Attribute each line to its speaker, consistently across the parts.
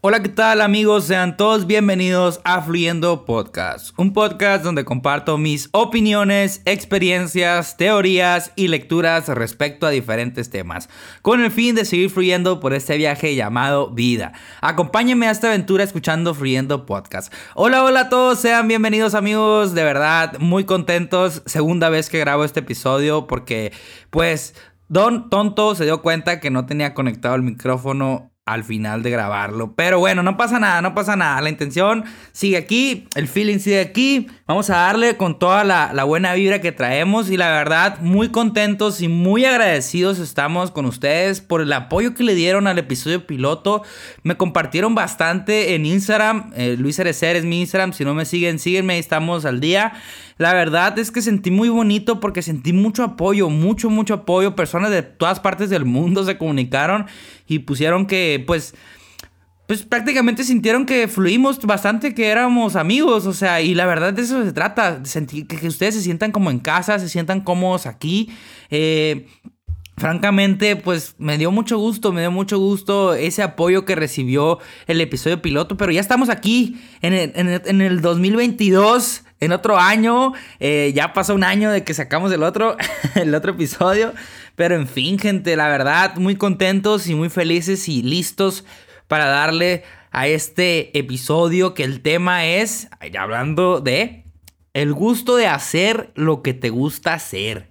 Speaker 1: Hola, ¿qué tal amigos? Sean todos bienvenidos a Fluyendo Podcast, un podcast donde comparto mis opiniones, experiencias, teorías y lecturas respecto a diferentes temas, con el fin de seguir fluyendo por este viaje llamado vida. Acompáñenme a esta aventura escuchando Fluyendo Podcast. Hola, hola a todos, sean bienvenidos amigos, de verdad, muy contentos, segunda vez que grabo este episodio porque pues Don Tonto se dio cuenta que no tenía conectado el micrófono al final de grabarlo. Pero bueno, no pasa nada, no pasa nada. La intención sigue aquí, el feeling sigue aquí. Vamos a darle con toda la, buena vibra que traemos y la verdad muy contentos y muy agradecidos estamos con ustedes por el apoyo que le dieron al episodio piloto. Me compartieron bastante en Instagram. Eh, Luis Erecer es mi Instagram. Si no me siguen, síguenme, estamos al día. La verdad es que sentí muy bonito porque sentí mucho apoyo, mucho, mucho apoyo. Personas de todas partes del mundo se comunicaron y pusieron que, pues, pues prácticamente sintieron que fluimos bastante, que éramos amigos, o sea, y la verdad de eso se trata, sentir que, ustedes se sientan como en casa, se sientan cómodos aquí. Eh, francamente, pues me dio mucho gusto, me dio mucho gusto ese apoyo que recibió el episodio piloto, pero ya estamos aquí en el, en el 2022 en otro año. Eh, ya pasó un año de que sacamos el otro, el otro episodio. Pero en fin, gente, la verdad, muy contentos y muy felices y listos para darle a este episodio que el tema es, hablando de, el gusto de hacer lo que te gusta hacer.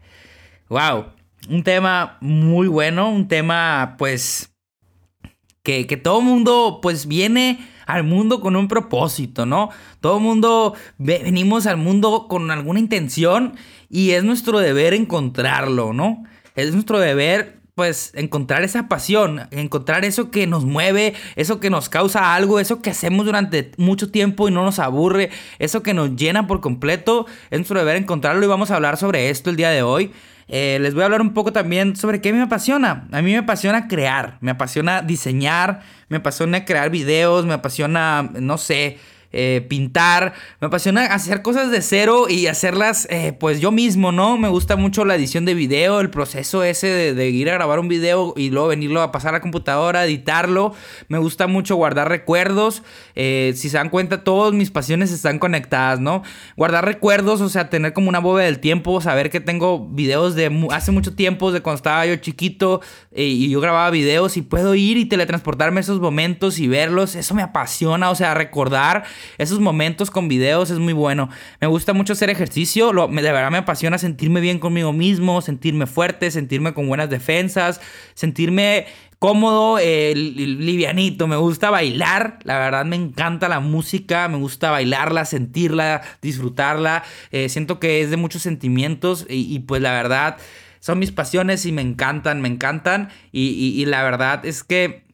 Speaker 1: Wow, un tema muy bueno, un tema pues que, que todo mundo pues viene al mundo con un propósito, ¿no? Todo mundo venimos al mundo con alguna intención y es nuestro deber encontrarlo, ¿no? Es nuestro deber pues encontrar esa pasión, encontrar eso que nos mueve, eso que nos causa algo, eso que hacemos durante mucho tiempo y no nos aburre, eso que nos llena por completo, es nuestro deber encontrarlo y vamos a hablar sobre esto el día de hoy. Eh, les voy a hablar un poco también sobre qué me apasiona. A mí me apasiona crear, me apasiona diseñar, me apasiona crear videos, me apasiona, no sé, eh, pintar, me apasiona hacer cosas de cero y hacerlas eh, pues yo mismo, ¿no? Me gusta mucho la edición de video, el proceso ese de, ir a grabar un video y luego venirlo a pasar a la computadora, editarlo. Me gusta mucho guardar recuerdos. Eh, si se dan cuenta, todas mis pasiones están conectadas, ¿no? Guardar recuerdos, o sea, tener como una bóveda del tiempo, saber que tengo videos de hace mucho tiempo, de cuando estaba yo chiquito y yo grababa videos y puedo ir y teletransportarme esos momentos y verlos. Eso me apasiona, o sea, recordar esos momentos con videos es muy bueno. Me gusta mucho hacer ejercicio, lo, de verdad me apasiona sentirme bien conmigo mismo, sentirme fuerte, sentirme con buenas defensas, sentirme cómodo, eh, livianito. Me gusta bailar, la verdad me encanta la música, me gusta bailarla, sentirla, disfrutarla. Eh, siento que es de muchos sentimientos y, pues la verdad son mis pasiones y me encantan, me encantan. y la verdad es que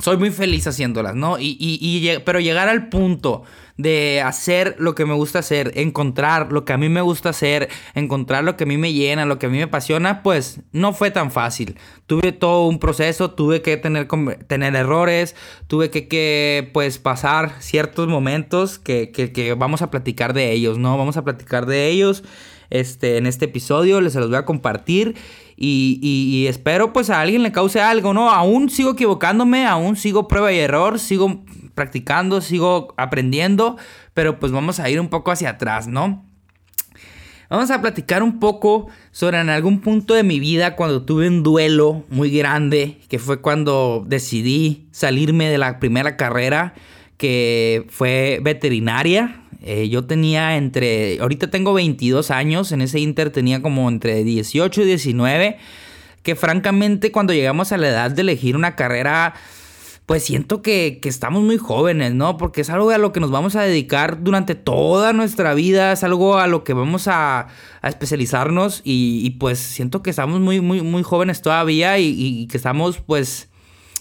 Speaker 1: soy muy feliz haciéndolas, ¿no? Y, y, pero llegar al punto de hacer lo que me gusta hacer, encontrar lo que a mí me gusta hacer, encontrar lo que a mí me llena, lo que a mí me apasiona, pues no fue tan fácil. Tuve todo un proceso, tuve que tener, tener errores, tuve que, que pues pasar ciertos momentos que, que, que vamos a platicar de ellos, ¿no? Vamos a platicar de ellos este, en este episodio, les los voy a compartir. Y, espero pues a alguien le cause algo, ¿no? Aún sigo equivocándome, aún sigo prueba y error, sigo practicando, sigo aprendiendo, pero pues vamos a ir un poco hacia atrás, ¿no? Vamos a platicar un poco sobre en algún punto de mi vida cuando tuve un duelo muy grande, que fue cuando decidí salirme de la primera carrera, que fue veterinaria. Eh, yo tenía entre, ahorita tengo 22 años, en ese inter tenía como entre 18 y 19, que francamente cuando llegamos a la edad de elegir una carrera, pues siento que, estamos muy jóvenes, ¿no? Porque es algo a lo que nos vamos a dedicar durante toda nuestra vida, es algo a lo que vamos a, especializarnos y, pues siento que estamos muy, muy, muy jóvenes todavía y que estamos pues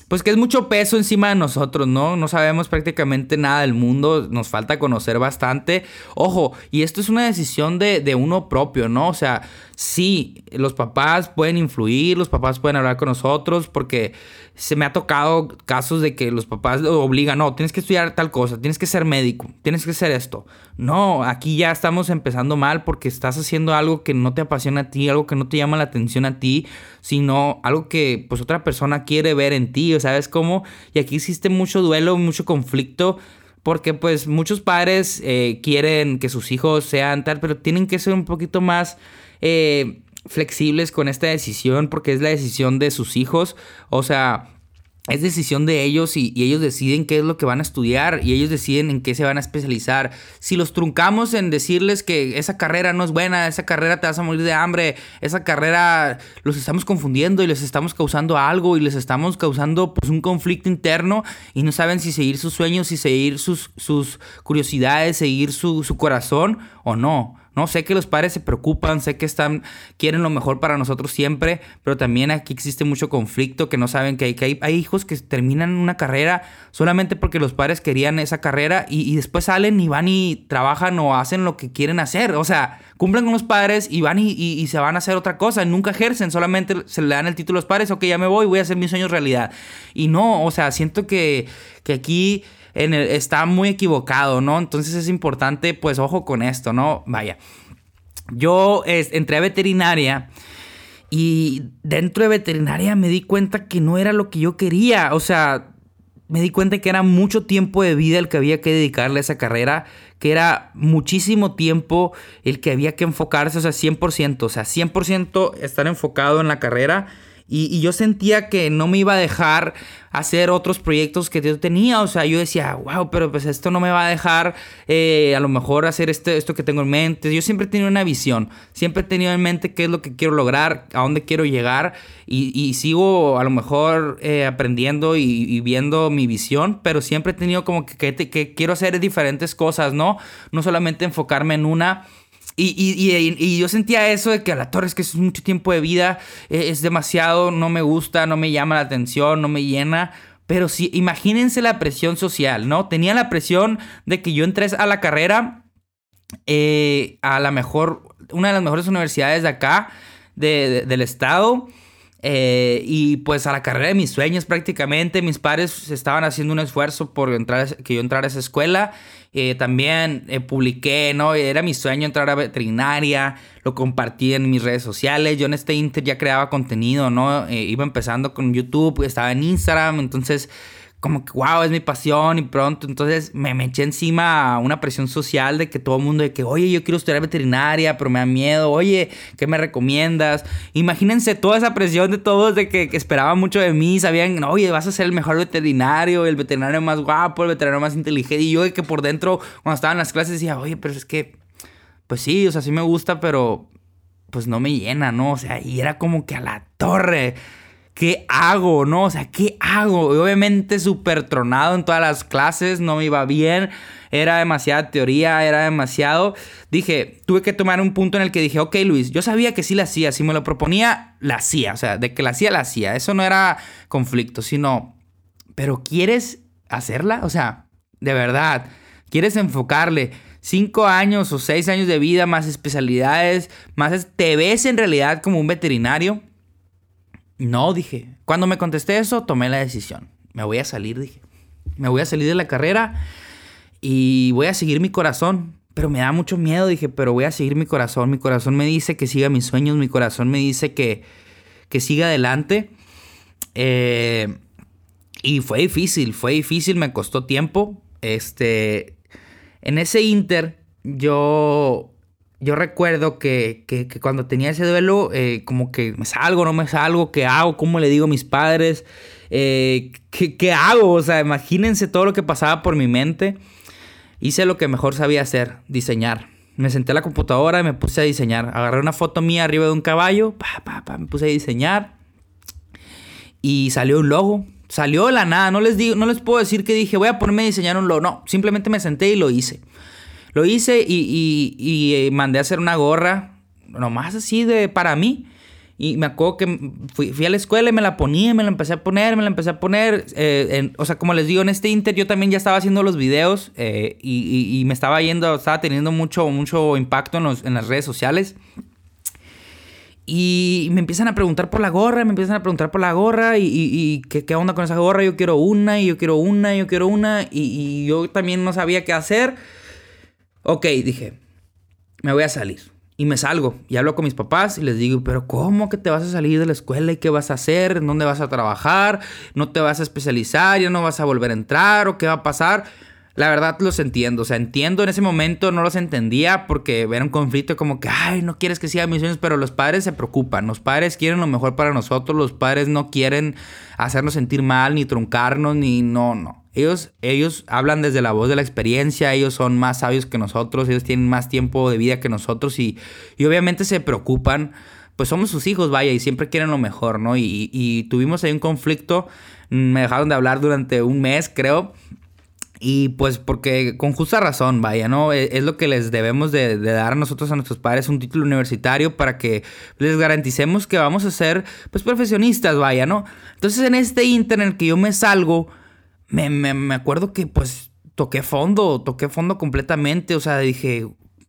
Speaker 1: pues que es mucho peso encima de nosotros, ¿no? No sabemos prácticamente nada del mundo, nos falta conocer bastante. Ojo, y esto es una decisión de, de uno propio, ¿no? O sea, sí, los papás pueden influir, los papás pueden hablar con nosotros, porque se me ha tocado casos de que los papás lo obligan, no, tienes que estudiar tal cosa, tienes que ser médico, tienes que hacer esto. No, aquí ya estamos empezando mal porque estás haciendo algo que no te apasiona a ti, algo que no te llama la atención a ti, sino algo que pues otra persona quiere ver en ti, ¿sabes cómo? Y aquí existe mucho duelo, mucho conflicto porque pues muchos padres eh, quieren que sus hijos sean tal, pero tienen que ser un poquito más eh, flexibles con esta decisión porque es la decisión de sus hijos. O sea, es decisión de ellos y, ellos deciden qué es lo que van a estudiar y ellos deciden en qué se van a especializar. Si los truncamos en decirles que esa carrera no es buena, esa carrera te vas a morir de hambre, esa carrera los estamos confundiendo y les estamos causando algo y les estamos causando pues un conflicto interno y no saben si seguir sus sueños, si seguir sus, sus curiosidades, seguir su, su corazón o no. No, sé que los padres se preocupan, sé que están, quieren lo mejor para nosotros siempre, pero también aquí existe mucho conflicto, que no saben que hay, que hay, hijos que terminan una carrera solamente porque los padres querían esa carrera y, después salen y van y trabajan o hacen lo que quieren hacer. O sea, cumplen con los padres y van y, se van a hacer otra cosa, nunca ejercen, solamente se le dan el título a los padres, ok, ya me voy, voy a hacer mis sueños realidad. Y no, o sea, siento que, que aquí está muy equivocado, ¿no? Entonces es importante, pues ojo con esto, ¿no? Vaya, yo entré a veterinaria y dentro de veterinaria me di cuenta que no era lo que yo quería, o sea, me di cuenta que era mucho tiempo de vida el que había que dedicarle a esa carrera, que era muchísimo tiempo el que había que enfocarse, o sea, 100%, o sea, 100% estar enfocado en la carrera y, yo sentía que no me iba a dejar hacer otros proyectos que yo tenía. O sea, yo decía, wow, pero pues esto no me va a dejar eh, a lo mejor hacer este, esto que tengo en mente. Yo siempre he tenido una visión. Siempre he tenido en mente qué es lo que quiero lograr, a dónde quiero llegar. Y, sigo a lo mejor eh, aprendiendo y, viendo mi visión. Pero siempre he tenido como que, que quiero hacer diferentes cosas, ¿no? No solamente enfocarme en una. Y, yo sentía eso de que a la torre es que es mucho tiempo de vida, e, es demasiado, no me gusta, no me llama la atención, no me llena. Pero sí, imagínense la presión social, ¿no? Tenía la presión de que yo entré a la carrera eh, a la mejor, una de las mejores universidades de acá, del estado. Eh, y pues a la carrera de mis sueños prácticamente. Mis padres estaban haciendo un esfuerzo por entrar, que yo entrara a esa escuela. Eh, también eh, publiqué, ¿no? Era mi sueño entrar a veterinaria. Lo compartí en mis redes sociales. Yo en este Inter ya creaba contenido, ¿no? iba empezando con YouTube, estaba en Instagram. Entonces como que, wow, es mi pasión y pronto, entonces me, me eché encima una presión social de que todo el mundo, de que, oye, yo quiero estudiar veterinaria, pero me da miedo, oye, ¿qué me recomiendas? Imagínense toda esa presión de todos, de que, que esperaban mucho de mí, sabían, oye, vas a ser el mejor veterinario, el veterinario más guapo, el veterinario más inteligente, y yo de que por dentro, cuando estaba en las clases, decía, oye, pero es que, pues sí, o sea, sí me gusta, pero pues no me llena, ¿no? O sea, y era como que a la torre. ¿Qué hago? ¿No? O sea, ¿qué hago? obviamente súper tronado en todas las clases, no me iba bien, era demasiada teoría, era demasiado. Dije, tuve que tomar un punto en el que dije, ok Luis, yo sabía que sí la hacía, si me lo proponía, la hacía, o sea, de que la hacía, la hacía. Eso no era conflicto, sino, pero ¿quieres hacerla? O sea, de verdad, ¿quieres enfocarle? cinco años o seis años de vida, más especialidades, más... ¿Te ves en realidad como un veterinario? No, dije. Cuando me contesté eso, tomé la decisión. Me voy a salir, dije. Me voy a salir de la carrera y voy a seguir mi corazón. Pero me da mucho miedo, dije, pero voy a seguir mi corazón. Mi corazón me dice que siga mis sueños, mi corazón me dice que, que siga adelante. Eh, y fue difícil, fue difícil, me costó tiempo. Este, en ese inter, yo yo recuerdo que, cuando tenía ese duelo, eh, como que me salgo, no me salgo, ¿qué hago? ¿Cómo le digo a mis padres? Eh, ¿qué, hago? O sea, imagínense todo lo que pasaba por mi mente. Hice lo que mejor sabía hacer, diseñar. Me senté a la computadora y me puse a diseñar. Agarré una foto mía arriba de un caballo, me puse a diseñar. Y salió un logo. Salió de la nada. No les, digo, no les puedo decir que dije, voy a ponerme a diseñar un logo. No, simplemente me senté y lo hice. Lo hice y, eh, mandé a hacer una gorra, nomás así de para mí. Y me acuerdo que fui, a la escuela y me la ponía, me la empecé a poner, me la empecé a poner. Eh, o sea, como les digo, en este Inter yo también ya estaba haciendo los videos eh, y, me estaba yendo, estaba teniendo mucho, mucho impacto en, las redes sociales. Y me empiezan a preguntar por la gorra, me empiezan a preguntar por la gorra y, ¿qué, qué, onda con esa gorra. Yo quiero una y yo quiero una y yo quiero una. y yo también no sabía qué hacer ok, dije, me voy a salir. y me salgo y hablo con mis papás y les digo, pero ¿cómo que te vas a salir de la escuela y qué vas a hacer? ¿Dónde vas a trabajar? ¿No te vas a especializar? ¿Ya no vas a volver a entrar? ¿O qué va a pasar? La verdad los entiendo, o sea, entiendo en ese momento, no los entendía porque era un conflicto como que, ay, no quieres que siga mis sueños, pero los padres se preocupan, los padres quieren lo mejor para nosotros, los padres no quieren hacernos sentir mal, ni truncarnos, ni no, no. Ellos, ellos hablan desde la voz de la experiencia, ellos son más sabios que nosotros, ellos tienen más tiempo de vida que nosotros y, y obviamente se preocupan. Pues somos sus hijos, vaya, y siempre quieren lo mejor, ¿no? Y, y tuvimos ahí un conflicto, me dejaron de hablar durante un mes, creo. Y pues porque con justa razón, vaya, ¿no? E, es, lo que les debemos de, de, dar a nosotros, a nuestros padres, un título universitario para que les garanticemos que vamos a ser, pues, profesionistas, vaya, ¿no? Entonces en este internet que yo me salgo, me, me, acuerdo que pues toqué fondo, toqué fondo completamente, o sea, dije,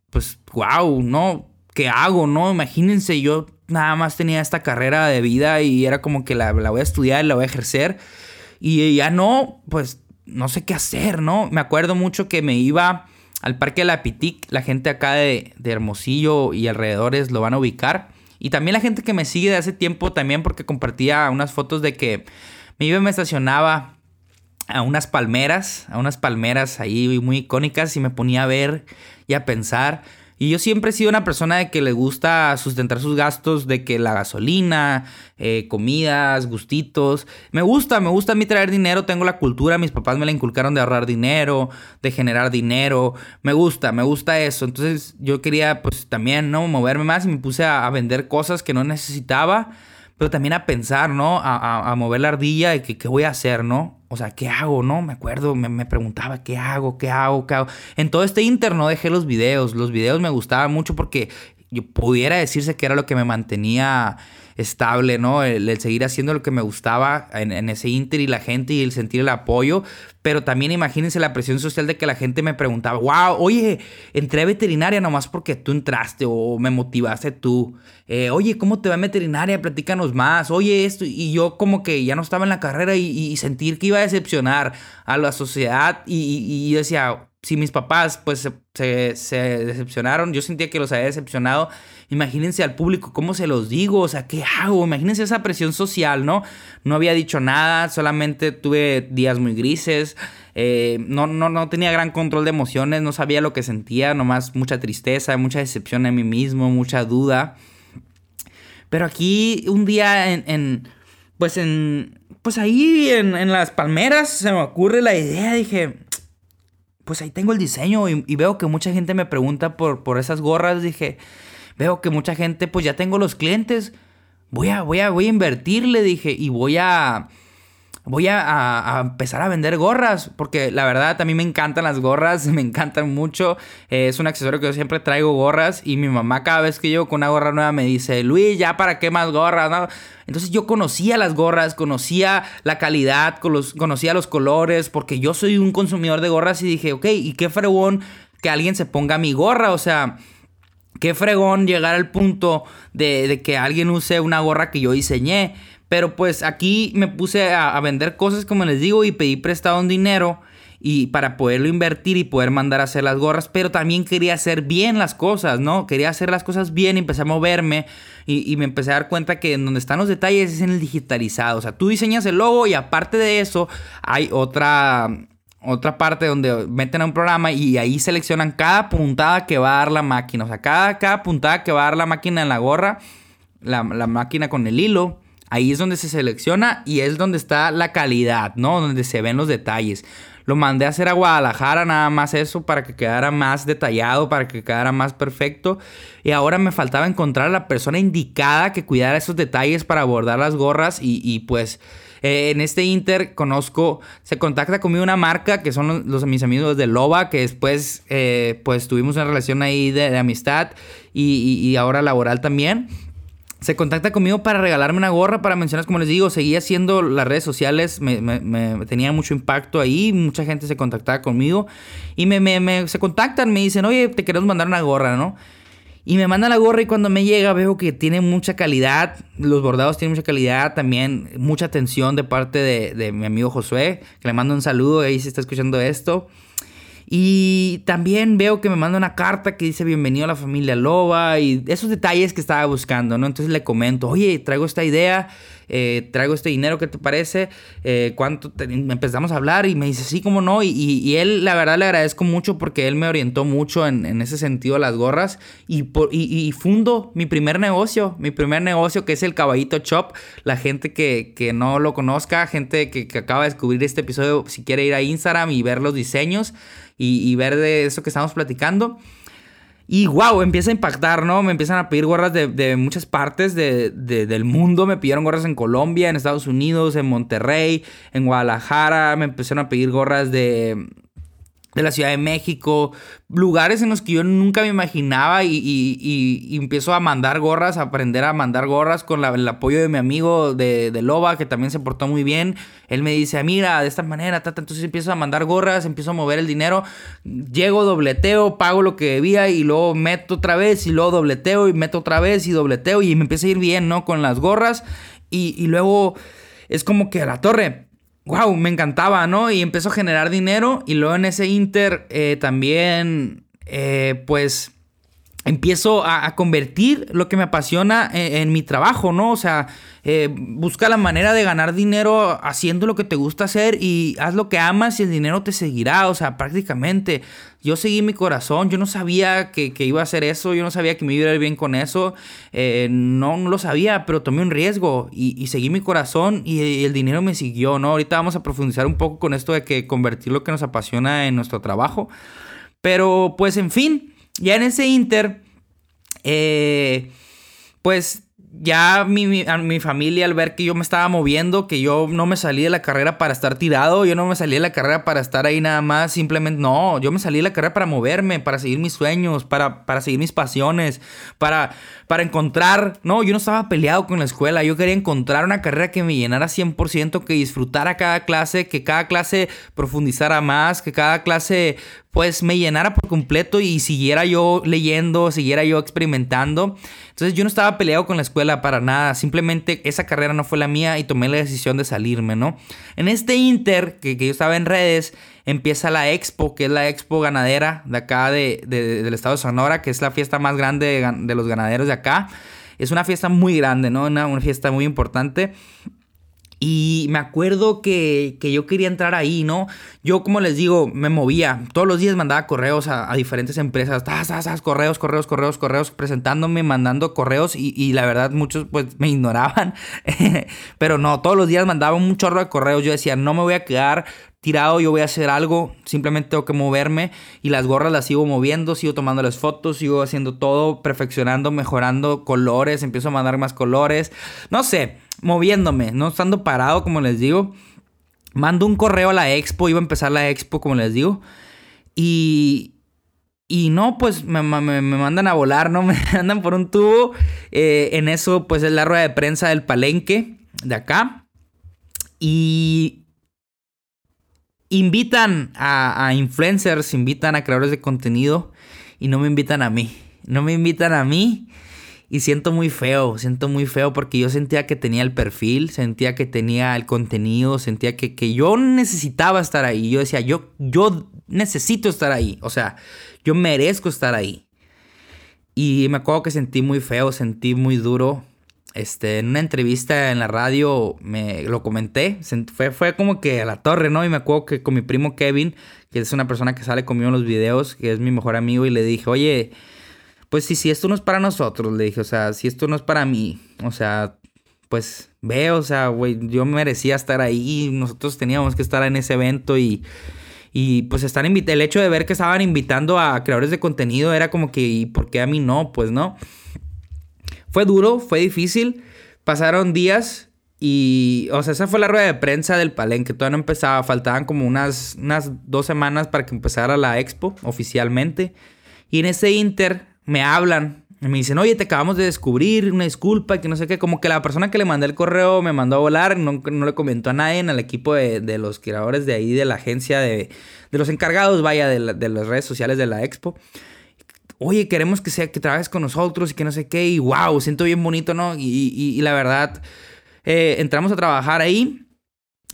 Speaker 1: pues, wow, ¿no? ¿Qué hago, no? Imagínense, yo nada más tenía esta carrera de vida y era como que la, la voy a estudiar, la voy a ejercer y ya no, pues, no sé qué hacer, ¿no? Me acuerdo mucho que me iba al Parque de la Pitic, la gente acá de, de Hermosillo y alrededores lo van a ubicar. Y también la gente que me sigue de hace tiempo también porque compartía unas fotos de que me iba y me estacionaba a unas palmeras, a unas palmeras ahí muy icónicas y me ponía a ver y a pensar. Y yo siempre he sido una persona de que le gusta sustentar sus gastos, de que la gasolina, eh, comidas, gustitos. Me gusta, me gusta a mí traer dinero, tengo la cultura, mis papás me la inculcaron de ahorrar dinero, de generar dinero. Me gusta, me gusta eso. Entonces yo quería pues también, ¿no? Moverme más y me puse a vender cosas que no necesitaba pero también a pensar, ¿no? A, mover la ardilla y que qué voy a hacer, ¿no? O sea, ¿qué hago, no? Me acuerdo, me, preguntaba, ¿qué hago? ¿Qué hago? ¿Qué hago? En todo este inter no dejé los videos. Los videos me gustaban mucho porque yo pudiera decirse que era lo que me mantenía estable, ¿no? El, seguir haciendo lo que me gustaba en, ese inter y la gente y el sentir el apoyo. Pero también imagínense la presión social de que la gente me preguntaba, wow, oye, entré a veterinaria nomás porque tú entraste o me motivaste tú. Eh, oye, ¿cómo te va en veterinaria? Platícanos más. Oye, esto. Y yo como que ya no estaba en la carrera y, sentir que iba a decepcionar a la sociedad y, y decía, si mis papás pues se, se, decepcionaron, yo sentía que los había decepcionado, imagínense al público, ¿cómo se los digo? O sea, ¿qué hago? Imagínense esa presión social, ¿no? No había dicho nada, solamente tuve días muy grises, eh, no, no, no tenía gran control de emociones, no sabía lo que sentía, nomás mucha tristeza, mucha decepción en mí mismo, mucha duda. Pero aquí un día en, en pues en, pues ahí en, en las palmeras se me ocurre la idea, dije pues ahí tengo el diseño y, veo que mucha gente me pregunta por, por esas gorras. Dije, veo que mucha gente, pues ya tengo los clientes. Voy a, voy a, voy a invertirle, dije, y voy a voy a, empezar a vender gorras, porque la verdad a mí me encantan las gorras, me encantan mucho. Eh, es un accesorio que yo siempre traigo gorras y mi mamá cada vez que llego con una gorra nueva me dice, Luis, ¿ya para qué más gorras? Entonces yo conocía las gorras, conocía la calidad, conocía los colores, porque yo soy un consumidor de gorras y dije, ok, ¿y qué fregón que alguien se ponga mi gorra? O sea... Qué fregón llegar al punto de, de que alguien use una gorra que yo diseñé. Pero pues aquí me puse a, vender cosas, como les digo, y pedí prestado un dinero y para poderlo invertir y poder mandar a hacer las gorras, pero también quería hacer bien las cosas, ¿no? Quería hacer las cosas bien y empecé a moverme y, me empecé a dar cuenta que en donde están los detalles es en el digitalizado, o sea, tú diseñas el logo y aparte de eso hay otra... Otra parte donde meten a un programa y ahí seleccionan cada puntada que va a dar la máquina. O sea, cada, cada puntada que va a dar la máquina en la gorra, la, la máquina con el hilo, Ahí es donde se selecciona y es donde está la calidad, ¿no? Donde se ven los detalles. Lo mandé a hacer a Guadalajara, nada más eso, para que quedara más detallado, para que quedara más perfecto. Y ahora me faltaba encontrar a la persona indicada que cuidara esos detalles para abordar las gorras. Y, pues eh, en este Inter conozco, se contacta conmigo una marca que son los, mis amigos de Loba, que después eh, pues tuvimos una relación ahí de, amistad y, y ahora laboral también se contacta conmigo para regalarme una gorra para mencionar, como les digo, seguía haciendo las redes sociales, me, tenía mucho impacto ahí, mucha gente se contactaba conmigo y me, se contactan, me dicen, oye, te queremos mandar una gorra, ¿no? Y me mandan la gorra y cuando me llega veo que tiene mucha calidad, los bordados tienen mucha calidad, también mucha atención de parte de, de mi amigo Josué, que le mando un saludo ahí si está escuchando esto. Y también veo que me manda una carta que dice bienvenido a la familia Loba y esos detalles que estaba buscando, ¿no? Entonces le comento, oye, traigo esta idea, eh, traigo este dinero, ¿qué te parece? Eh, ¿Cuánto? empezamos a hablar y me dice, sí, cómo no. Y, él, la verdad, le agradezco mucho porque él me orientó mucho en, ese sentido a las gorras y, por, y, fundo mi primer negocio, mi primer negocio que es el Caballito Shop. La gente que, no lo conozca, gente que, que acaba de descubrir este episodio, si quiere ir a Instagram y ver los diseños y, ver de eso que estamos platicando. Y wow, empieza a impactar, ¿no? Me empiezan a pedir gorras de, muchas partes del mundo. Me pidieron gorras en Colombia, en Estados Unidos, en Monterrey, en Guadalajara. Me empezaron a pedir gorras de, de la Ciudad de México, lugares en los que yo nunca me imaginaba y, empiezo a mandar gorras, a aprender a mandar gorras con el apoyo de mi amigo de, Loba, que también se portó muy bien. Él me dice, mira, de esta manera, entonces empiezo a mandar gorras, empiezo a mover el dinero, llego, dobleteo, pago lo que debía y luego meto otra vez y luego dobleteo y meto otra vez y dobleteo y me empieza a ir bien, ¿no? Con las gorras y, y luego es como que a la torre wow, me encantaba, ¿no? Y empezó a generar dinero y luego en ese Inter eh, también, eh, pues, empiezo a, convertir lo que me apasiona en, mi trabajo, ¿no? O sea, eh, busca la manera de ganar dinero haciendo lo que te gusta hacer y haz lo que amas y el dinero te seguirá, o sea, prácticamente. Yo seguí mi corazón, yo no sabía que, iba a hacer eso, yo no sabía que me iba a ir bien con eso, eh, no, no lo sabía, pero tomé un riesgo y, seguí mi corazón y, y el dinero me siguió, ¿no? Ahorita vamos a profundizar un poco con esto de que convertir lo que nos apasiona en nuestro trabajo. Pero pues en fin, ya en ese Inter, eh, pues ya mi, mi, familia al ver que yo me estaba moviendo, que yo no me salí de la carrera para estar tirado, yo no me salí de la carrera para estar ahí nada más, simplemente no, yo me salí de la carrera para moverme, para seguir mis sueños, para, para seguir mis pasiones, para, para encontrar, no, yo no estaba peleado con la escuela, yo quería encontrar una carrera que me llenara 100%, que disfrutara cada clase, que cada clase profundizara más, que cada clase pues me llenara por completo y siguiera yo leyendo, siguiera yo experimentando. Entonces yo no estaba peleado con la escuela para nada, simplemente esa carrera no fue la mía y tomé la decisión de salirme, ¿no? En este inter, que, yo estaba en redes, empieza la expo, que es la expo ganadera de acá de, del estado de Sonora, que es la fiesta más grande de, los ganaderos de acá. Es una fiesta muy grande, ¿no? una fiesta muy importante. Y me acuerdo que, yo quería entrar ahí, ¿no? Yo, como les digo, me movía. Todos los días mandaba correos a, diferentes empresas. correos, correos, correos, correos, presentándome, mandando correos. Y, la verdad, muchos pues me ignoraban. Pero no, todos los días mandaba un chorro de correos. Yo decía, no me voy a quedar tirado, yo voy a hacer algo. Simplemente tengo que moverme. Y las gorras las sigo moviendo, sigo tomando las fotos, sigo haciendo todo, perfeccionando, mejorando colores. Empiezo a mandar más colores. No sé moviéndome, no estando parado, como les digo. Mando un correo a la expo, iba a empezar la expo, como les digo. Y, y no, pues me, mandan a volar, ¿no? Me andan por un tubo. Eh, en eso, pues es la rueda de prensa del palenque de acá. Y invitan a, a, influencers, invitan a creadores de contenido y no me invitan a mí. No me invitan a mí. Y siento muy feo, siento muy feo porque yo sentía que tenía el perfil, sentía que tenía el contenido, sentía que, que yo necesitaba estar ahí. Yo decía, yo, yo necesito estar ahí, o sea, yo merezco estar ahí. Y me acuerdo que sentí muy feo, sentí muy duro. Este, en una entrevista en la radio me lo comenté, fue, fue como que a la torre, ¿no? Y me acuerdo que con mi primo Kevin, que es una persona que sale conmigo en los videos, que es mi mejor amigo, y le dije, oye, pues si, si esto no es para nosotros, le dije, o sea, si esto no es para mí, o sea, pues ve, o sea, güey, yo merecía estar ahí, nosotros teníamos que estar en ese evento y, y pues estar el hecho de ver que estaban invitando a creadores de contenido era como que, ¿y por qué a mí no? Pues no. Fue duro, fue difícil, pasaron días y, o sea, esa fue la rueda de prensa del palenque, todavía no empezaba, faltaban como unas, unas dos semanas para que empezara la expo oficialmente. Y en ese inter me hablan y me dicen, oye, te acabamos de descubrir, una disculpa, que no sé qué. Como que la persona que le mandé el correo me mandó a volar, no, no le comentó a nadie el equipo de, los creadores de ahí, de la agencia, de, los encargados, vaya, de, las redes sociales de la expo. Oye, queremos que, sea, que trabajes con nosotros y que no sé qué. Y wow, siento bien bonito, ¿no? Y, la verdad, eh, entramos a trabajar ahí,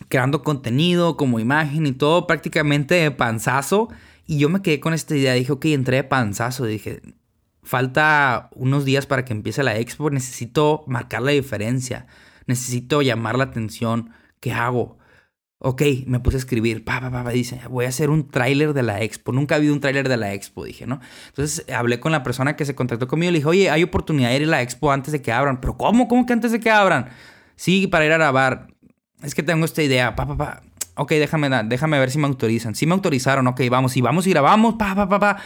Speaker 1: creando contenido como imagen y todo, prácticamente panzazo. Y yo me quedé con esta idea, dije, ok, entré de panzazo, dije, falta unos días para que empiece la expo, necesito marcar la diferencia, necesito llamar la atención, ¿qué hago? Ok, me puse a escribir, pa, pa, pa, dice, voy a hacer un tráiler de la expo. Nunca ha habido un tráiler de la expo, dije, ¿no? Entonces hablé con la persona que se contactó conmigo le dije, oye, hay oportunidad de ir a la expo antes de que abran. ¿Pero cómo? ¿Cómo que antes de que abran? Sí, para ir a grabar. Es que tengo esta idea, pa, pa, pa. Ok, déjame, déjame ver si me autorizan. Si me autorizaron, ok, vamos, y vamos y grabamos, pa, pa, pa, pa.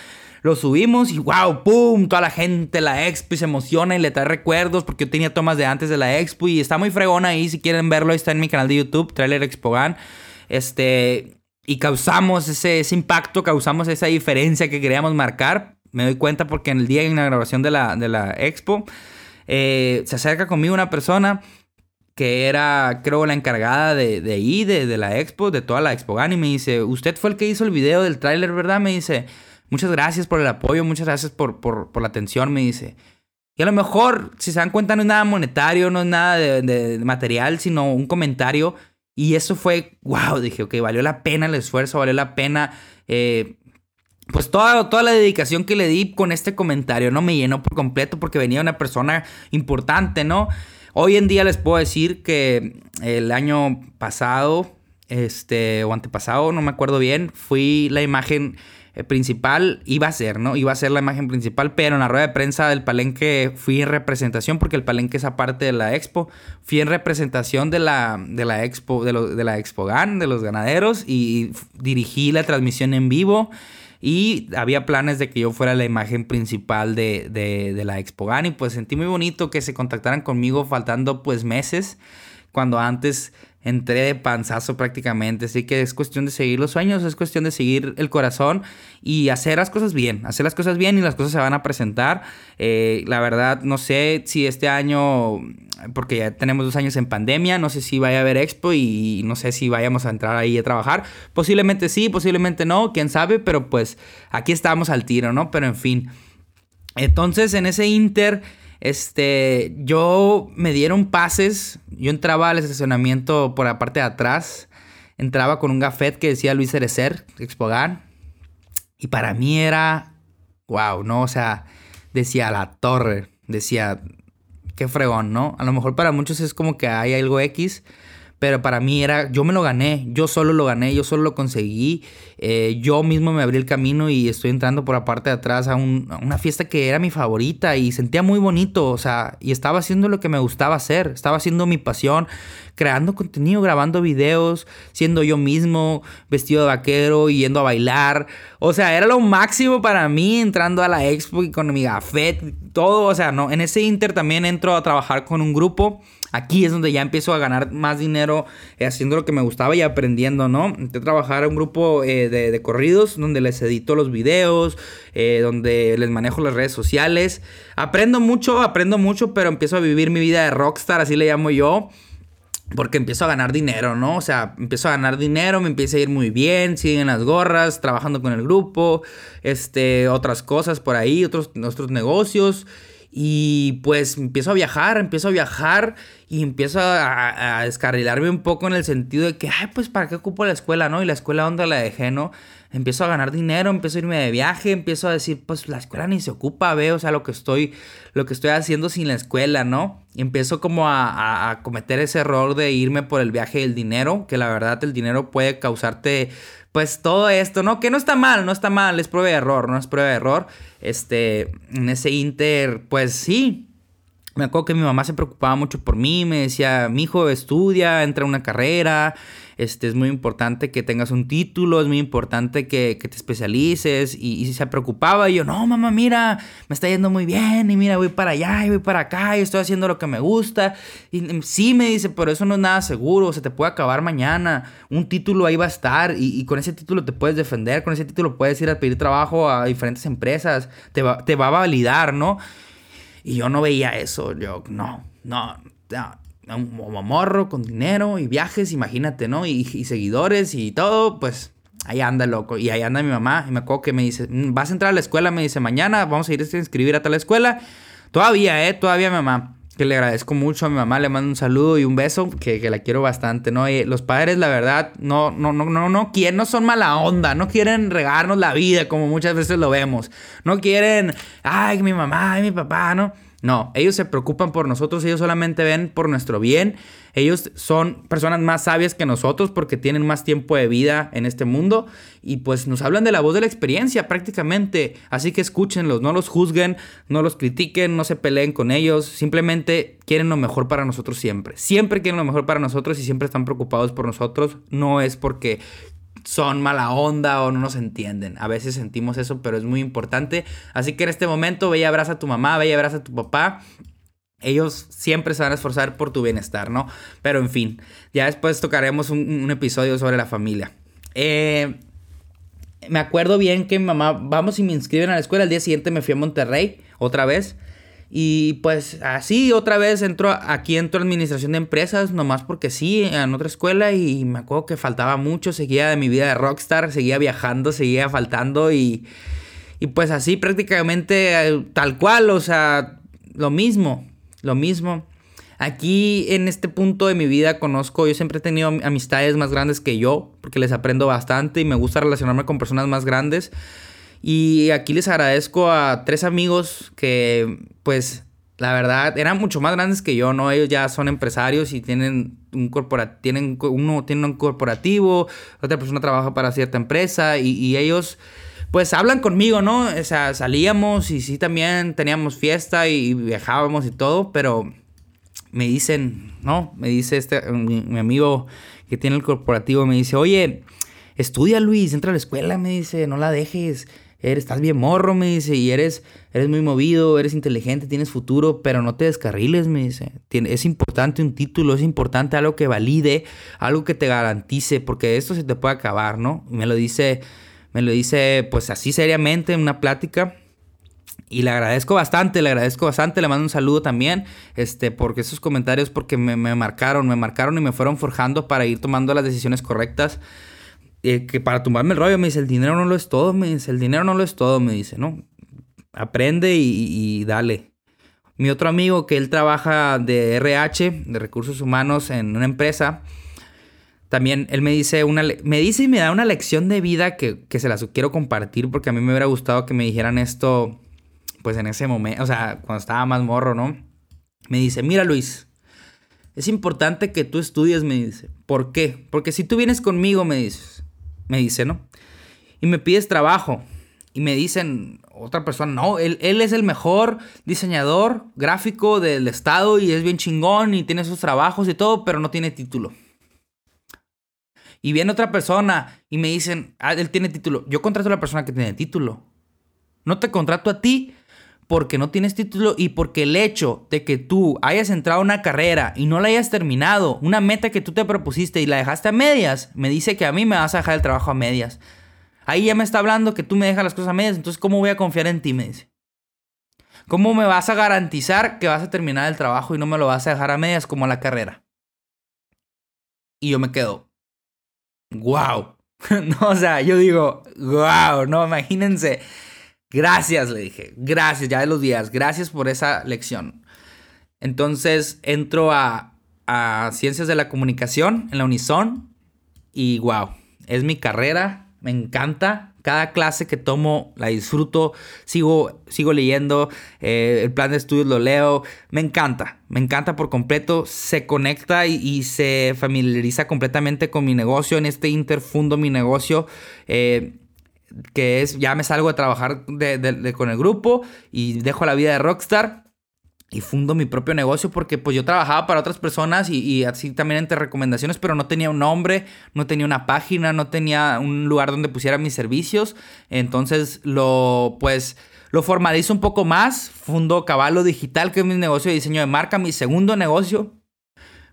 Speaker 1: Lo subimos y wow, pum, toda la gente, la expo y se emociona y le trae recuerdos porque yo tenía tomas de antes de la expo y está muy fregona ahí. Si quieren verlo, está en mi canal de YouTube, Trailer Expogan. Este, y causamos ese, impacto, causamos esa diferencia que queríamos marcar. Me doy cuenta porque en el día de inauguración de la, de la expo eh, se acerca conmigo una persona que era, creo, la encargada de, de ahí, de, de, la expo, de toda la Expogan, y me dice, usted fue el que hizo el video del tráiler, ¿verdad? Me dice, Muchas gracias por el apoyo, muchas gracias por, por, la atención, me dice. Y a lo mejor, si se dan cuenta, no es nada monetario, no es nada de, material, sino un comentario. Y eso fue, wow, dije, ok, valió la pena el esfuerzo, valió la pena, eh, pues toda, toda la dedicación que le di con este comentario, ¿no? Me llenó por completo porque venía una persona importante, ¿no? Hoy en día les puedo decir que el año pasado, este, o antepasado, no me acuerdo bien, fui la imagen principal iba a ser, ¿no? Iba a ser la imagen principal, pero en la rueda de prensa del palenque fui en representación, porque el palenque es aparte de la expo, fui en representación de la, de la expo, de, de la expo GAN, de los ganaderos, y dirigí la transmisión en vivo. Y había planes de que yo fuera la imagen principal de, de, de la Expo GAN. Y pues sentí muy bonito que se contactaran conmigo faltando pues meses. Cuando antes entré de panzazo prácticamente. Así que es cuestión de seguir los sueños, es cuestión de seguir el corazón y hacer las cosas bien. Hacer las cosas bien y las cosas se van a presentar. Eh, la verdad, no sé si este año, porque ya tenemos dos años en pandemia, no sé si vaya a haber expo y no sé si vayamos a entrar ahí a trabajar. Posiblemente sí, posiblemente no, quién sabe, pero pues aquí estamos al tiro, ¿no? Pero en fin. Entonces, en ese inter este, yo me dieron pases, yo entraba al estacionamiento por la parte de atrás, entraba con un gafet que decía Luis Cerecer, Expogan, y para mí era, wow, ¿no? O sea, decía la torre, decía, qué fregón, ¿no? A lo mejor para muchos es como que hay algo X, pero para mí era, yo me lo gané, yo solo lo gané, yo solo lo conseguí, eh, yo mismo me abrí el camino y estoy entrando por la parte de atrás a, una fiesta que era mi favorita y sentía muy bonito, o sea, y estaba haciendo lo que me gustaba hacer, estaba haciendo mi pasión, creando contenido, grabando videos, siendo yo mismo, vestido de vaquero yendo a bailar, o sea, era lo máximo para mí entrando a la expo y con mi gafet, todo, o sea, no, en ese inter también entro a trabajar con un grupo Aquí es donde ya empiezo a ganar más dinero eh, haciendo lo que me gustaba y aprendiendo, ¿no? Entré trabajar en un grupo eh, de, corridos donde les edito los videos, eh, donde les manejo las redes sociales. Aprendo mucho, aprendo mucho, pero empiezo a vivir mi vida de rockstar, así le llamo yo. Porque empiezo a ganar dinero, ¿no? O sea, empiezo a ganar dinero, me empieza a ir muy bien, siguen las gorras, trabajando con el grupo, este, otras cosas por ahí, otros, otros negocios. Y pues empiezo a viajar, empiezo a viajar y empiezo a, descarrilarme un poco en el sentido de que, ay, pues para qué ocupo la escuela, ¿no? Y la escuela donde la dejé, ¿no? Empiezo a ganar dinero, empiezo a irme de viaje, empiezo a decir, pues la escuela ni se ocupa, veo, o sea, lo que estoy, lo que estoy haciendo sin la escuela, ¿no? Empiezo como a cometer ese error de irme por el viaje del dinero, que la verdad el dinero puede causarte pues todo esto, ¿no? Que no está mal, no está mal, es prueba de error, no es prueba de error. Este, en ese inter, pues sí. Me acuerdo que mi mamá se preocupaba mucho por mí, me decía, mi hijo estudia, entra a una carrera, este, es muy importante que tengas un título, es muy importante que, te especialices. Y, se preocupaba y yo, no, mamá, mira, me está yendo muy bien y mira, voy para allá y voy para acá y estoy haciendo lo que me gusta. Y sí me dice, pero eso no es nada seguro, se te puede acabar mañana. Un título ahí va a estar y, con ese título te puedes defender, con ese título puedes ir a pedir trabajo a diferentes empresas, te va, te va a validar, ¿no? Y yo no veía eso, yo, no, no, no un morro con dinero y viajes, imagínate, ¿no? Y, seguidores y todo, pues ahí anda loco. Y ahí anda mi mamá. Y me acuerdo que me dice, mm, vas a entrar a la escuela, me dice, mañana vamos a ir a inscribir a tal escuela. Todavía, ¿eh? Todavía mamá. que le agradezco mucho a mi mamá, le mando un saludo y un beso, que, la quiero bastante, ¿no? Y los padres, la verdad, no, no, no, no, no quieren, no son mala onda, no quieren regarnos la vida como muchas veces lo vemos. No quieren, ay, mi mamá, ay, mi papá, ¿no? No, ellos se preocupan por nosotros, ellos solamente ven por nuestro bien. Ellos son personas más sabias que nosotros porque tienen más tiempo de vida en este mundo y pues nos hablan de la voz de la experiencia prácticamente. Así que escúchenlos, no los juzguen, no los critiquen, no se peleen con ellos, simplemente quieren lo mejor para nosotros siempre. Siempre quieren lo mejor para nosotros y siempre están preocupados por nosotros. No es porque son mala onda o no nos entienden. A veces sentimos eso, pero es muy importante. Así que en este momento ve y abraza a tu mamá, ve y abraza a tu papá. Ellos siempre se van a esforzar por tu bienestar, ¿no? Pero en fin, ya después tocaremos un, episodio sobre la familia. Eh, me acuerdo bien que mi mamá, vamos y me inscriben a la escuela. El día siguiente me fui a Monterrey otra vez. Y pues así otra vez entro, aquí entro a administración de empresas, nomás porque sí, en otra escuela y me acuerdo que faltaba mucho, seguía de mi vida de rockstar, seguía viajando, seguía faltando y, y pues así prácticamente eh, tal cual, o sea, lo mismo, lo mismo. Aquí en este punto de mi vida conozco, yo siempre he tenido amistades más grandes que yo, porque les aprendo bastante y me gusta relacionarme con personas más grandes. Y aquí les agradezco a tres amigos que, pues, la verdad, eran mucho más grandes que yo, ¿no? Ellos ya son empresarios y tienen un corporativo, tienen, uno tiene un corporativo, otra persona trabaja para cierta empresa y, ellos, pues, hablan conmigo, ¿no? O sea, salíamos y sí también teníamos fiesta y viajábamos y todo, pero me dicen, ¿no? Me dice este, mi, mi amigo que tiene el corporativo, me dice, oye, estudia Luis, entra a la escuela, me dice, no la dejes eres, estás bien morro, me dice, y eres, eres muy movido, eres inteligente, tienes futuro, pero no te descarriles, me dice. es importante un título, es importante algo que valide, algo que te garantice, porque esto se te puede acabar, ¿no? me lo dice, me lo dice, pues así seriamente en una plática. Y le agradezco bastante, le agradezco bastante, le mando un saludo también, este, porque esos comentarios, porque me, me marcaron, me marcaron y me fueron forjando para ir tomando las decisiones correctas. Eh, que para tumbarme el rollo me dice, el dinero no lo es todo, me dice, el dinero no lo es todo, me dice, ¿no? Aprende y, dale. Mi otro amigo que él trabaja de RH, de recursos humanos en una empresa, también él me dice, una, me dice y me da una lección de vida que, que se las quiero compartir porque a mí me hubiera gustado que me dijeran esto, pues en ese momento, o sea, cuando estaba más morro, ¿no? Me dice, mira Luis, es importante que tú estudies, me dice. ¿Por qué? Porque si tú vienes conmigo, me dices, me dice, ¿no? Y me pides trabajo. Y me dicen, otra persona, no, él, él es el mejor diseñador gráfico del estado y es bien chingón y tiene sus trabajos y todo, pero no tiene título. Y viene otra persona y me dicen, ah, él tiene título. Yo contrato a la persona que tiene título. No te contrato a ti porque no tienes título y porque el hecho de que tú hayas entrado a una carrera y no la hayas terminado, una meta que tú te propusiste y la dejaste a medias, me dice que a mí me vas a dejar el trabajo a medias. Ahí ya me está hablando que tú me dejas las cosas a medias, entonces ¿cómo voy a confiar en ti? Me dice. ¿Cómo me vas a garantizar que vas a terminar el trabajo y no me lo vas a dejar a medias como la carrera? Y yo me quedo, wow. no, o sea, yo digo, wow, no, imagínense Gracias, le dije. Gracias, ya de los días. Gracias por esa lección. Entonces entro a, a Ciencias de la Comunicación en la Unison y wow, es mi carrera, me encanta. Cada clase que tomo la disfruto, sigo, sigo leyendo, eh, el plan de estudios lo leo, me encanta, me encanta por completo, se conecta y, se familiariza completamente con mi negocio, en este interfundo mi negocio. Eh, que es, ya me salgo de trabajar con el grupo y dejo la vida de rockstar y fundo mi propio negocio porque pues yo trabajaba para otras personas y, así también entre recomendaciones, pero no tenía un nombre, no tenía una página, no tenía un lugar donde pusiera mis servicios. Entonces lo pues lo formalizo un poco más, fundo Caballo Digital, que es mi negocio de diseño de marca, mi segundo negocio.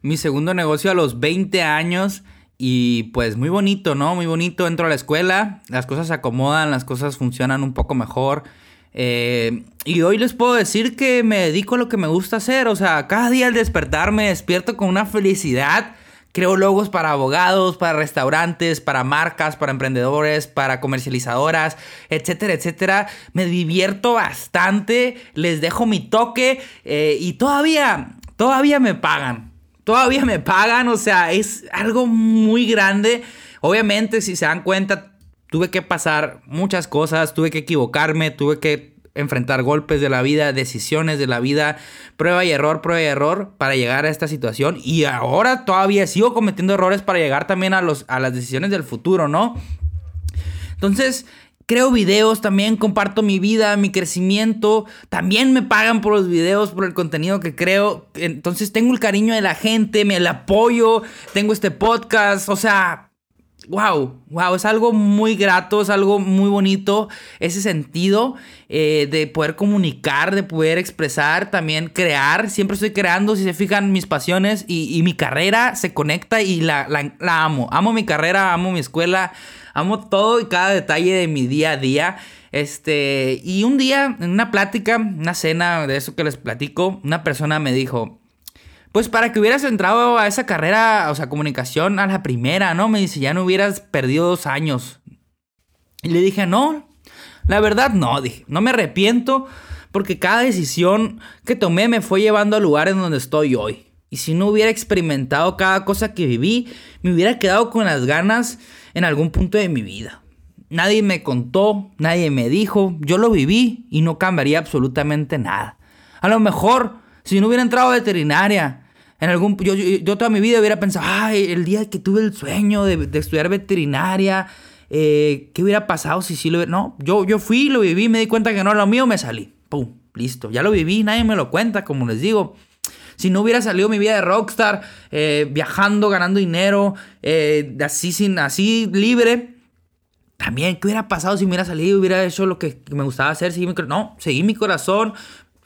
Speaker 1: Mi segundo negocio a los 20 años y pues muy bonito, ¿no? Muy bonito. Entro a la escuela, las cosas se acomodan, las cosas funcionan un poco mejor. Eh, y hoy les puedo decir que me dedico a lo que me gusta hacer. O sea, cada día al despertar me despierto con una felicidad Creo logos para abogados, para restaurantes, para marcas, para emprendedores, para comercializadoras, etcétera, etcétera. Me divierto bastante, les dejo mi toque eh, y todavía, todavía me pagan. Todavía me pagan, o sea, es algo muy grande. Obviamente, si se dan cuenta, tuve que pasar muchas cosas, tuve que equivocarme, tuve que enfrentar golpes de la vida, decisiones de la vida, prueba y error, prueba y error para llegar a esta situación. Y ahora todavía sigo cometiendo errores para llegar también a, los, a las decisiones del futuro, ¿no? Entonces, creo videos también, comparto mi vida, mi crecimiento. También me pagan por los videos, por el contenido que creo. Entonces, tengo el cariño de la gente, me el apoyo, tengo este podcast, o sea wow, wow, es algo muy grato, es algo muy bonito ese sentido eh, de poder comunicar, de poder expresar, también crear. Siempre estoy creando, si se fijan, mis pasiones y, mi carrera se conecta y la, la, amo. Amo mi carrera, amo mi escuela, amo todo y cada detalle de mi día a día. Este, y un día, en una plática, una cena de eso que les platico, una persona me dijo, pues para que hubieras entrado a esa carrera, o sea, comunicación a la primera, ¿no? Me dice, ya no hubieras perdido dos años. Y le dije, no, la verdad no, dije, no me arrepiento porque cada decisión que tomé me fue llevando al lugar en donde estoy hoy. Y si no hubiera experimentado cada cosa que viví, me hubiera quedado con las ganas en algún punto de mi vida. Nadie me contó, nadie me dijo, yo lo viví y no cambiaría absolutamente nada. A lo mejor, si no hubiera entrado a veterinaria, en algún, yo, yo, toda mi vida hubiera pensado, ay, el día que tuve el sueño de, estudiar veterinaria, eh, ¿qué hubiera pasado si sí lo hubiera? No, yo, yo fui, lo viví, me di cuenta que no era lo mío, me salí. Pum, listo. Ya lo viví, nadie me lo cuenta, como les digo. Si no hubiera salido mi vida de rockstar, eh, viajando, ganando dinero, eh, así, sin, así libre, también, ¿qué hubiera pasado si me hubiera salido, hubiera hecho lo que me gustaba hacer? Seguí mi, no, seguí mi corazón,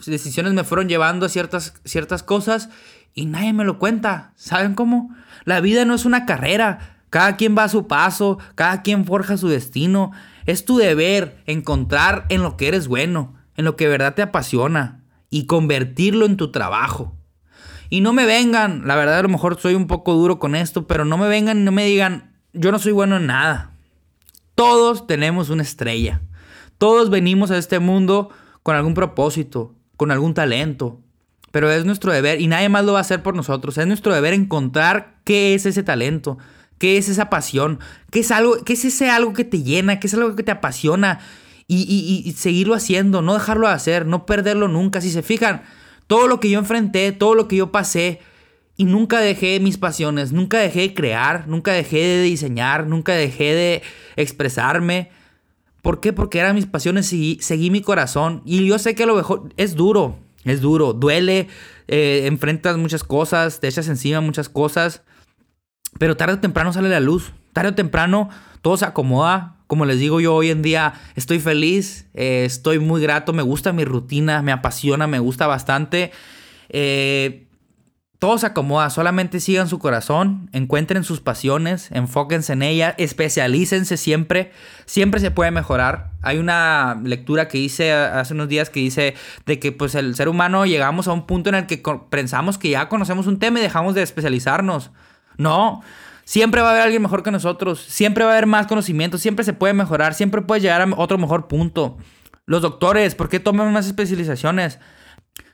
Speaker 1: decisiones me fueron llevando a ciertas, ciertas cosas y nadie me lo cuenta. ¿Saben cómo? La vida no es una carrera. Cada quien va a su paso, cada quien forja su destino. Es tu deber encontrar en lo que eres bueno, en lo que de verdad te apasiona y convertirlo en tu trabajo. Y no me vengan, la verdad a lo mejor soy un poco duro con esto, pero no me vengan y no me digan, yo no soy bueno en nada. Todos tenemos una estrella. Todos venimos a este mundo con algún propósito, con algún talento, pero es nuestro deber y nadie más lo va a hacer por nosotros. Es nuestro deber encontrar qué es ese talento, qué es esa pasión, qué es, algo, qué es ese algo que te llena, qué es algo que te apasiona y, seguirlo haciendo, no dejarlo de hacer, no perderlo nunca. Si se fijan, todo lo que yo enfrenté, todo lo que yo pasé y nunca dejé mis pasiones, nunca dejé de crear, nunca dejé de diseñar, nunca dejé de expresarme. ¿Por qué? Porque eran mis pasiones y seguí mi corazón. Y yo sé que lo mejor es duro, es duro, duele, eh, enfrentas muchas cosas, te echas encima muchas cosas, pero tarde o temprano sale la luz. Tarde o temprano todo se acomoda. Como les digo yo hoy en día, estoy feliz, eh, estoy muy grato, me gusta mi rutina, me apasiona, me gusta bastante. Eh, todo se acomoda, solamente sigan su corazón, encuentren sus pasiones, enfóquense en ellas, especialícense siempre, siempre se puede mejorar. Hay una lectura que hice hace unos días que dice de que pues el ser humano llegamos a un punto en el que pensamos que ya conocemos un tema y dejamos de especializarnos. No, siempre va a haber alguien mejor que nosotros, siempre va a haber más conocimiento, siempre se puede mejorar, siempre puede llegar a otro mejor punto. Los doctores, ¿por qué toman más especializaciones?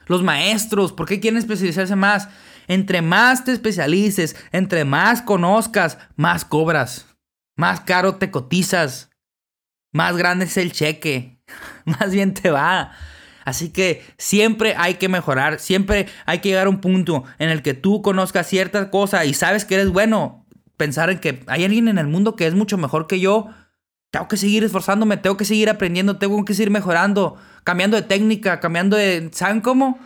Speaker 1: Los maestros, ¿por qué quieren especializarse más? Entre más te especialices, entre más conozcas, más cobras. Más caro te cotizas. Más grande es el cheque. Más bien te va. Así que siempre hay que mejorar, siempre hay que llegar a un punto en el que tú conozcas cierta cosa y sabes que eres bueno. Pensar en que hay alguien en el mundo que es mucho mejor que yo. Tengo que seguir esforzándome, tengo que seguir aprendiendo, tengo que seguir mejorando, cambiando de técnica, cambiando de... ¿Saben cómo?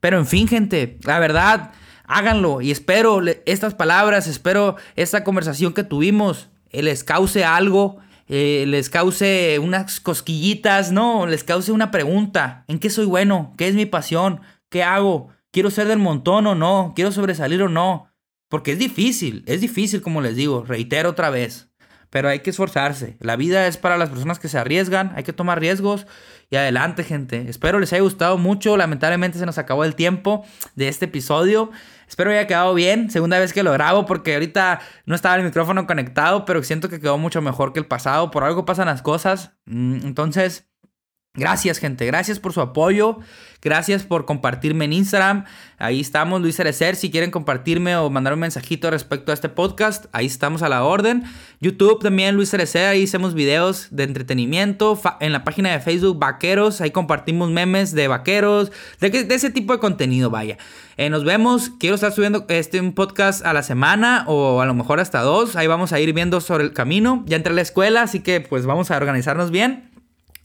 Speaker 1: Pero en fin, gente, la verdad, háganlo y espero estas palabras, espero esta conversación que tuvimos eh, les cause algo, eh, les cause unas cosquillitas, no, les cause una pregunta, ¿en qué soy bueno? ¿Qué es mi pasión? ¿Qué hago? ¿Quiero ser del montón o no? ¿Quiero sobresalir o no? Porque es difícil, es difícil como les digo, reitero otra vez. Pero hay que esforzarse. La vida es para las personas que se arriesgan, hay que tomar riesgos y adelante, gente. Espero les haya gustado mucho. Lamentablemente se nos acabó el tiempo de este episodio. Espero haya quedado bien. Segunda vez que lo grabo porque ahorita no estaba el micrófono conectado, pero siento que quedó mucho mejor que el pasado. Por algo pasan las cosas. Mm, entonces, Gracias, gente. Gracias por su apoyo. Gracias por compartirme en Instagram. Ahí estamos, Luis Cerecer. Si quieren compartirme o mandar un mensajito respecto a este podcast, ahí estamos a la orden. YouTube también, Luis Cerecer. Ahí hacemos videos de entretenimiento. En la página de Facebook, Vaqueros. Ahí compartimos memes de vaqueros. De, ese tipo de contenido, vaya. Eh, nos vemos. Quiero estar subiendo este un podcast a la semana o a lo mejor hasta dos. Ahí vamos a ir viendo sobre el camino. Ya entré a la escuela, así que pues vamos a organizarnos bien.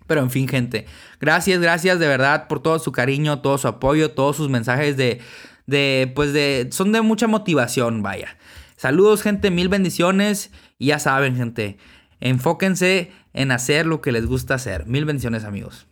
Speaker 1: Pero en fin, gente, gracias, gracias de verdad por todo su cariño, todo su apoyo, todos sus mensajes de, de, pues de, son de mucha motivación, vaya. Saludos, gente, mil bendiciones. Y ya saben, gente, enfóquense en hacer lo que les gusta hacer. Mil bendiciones, amigos.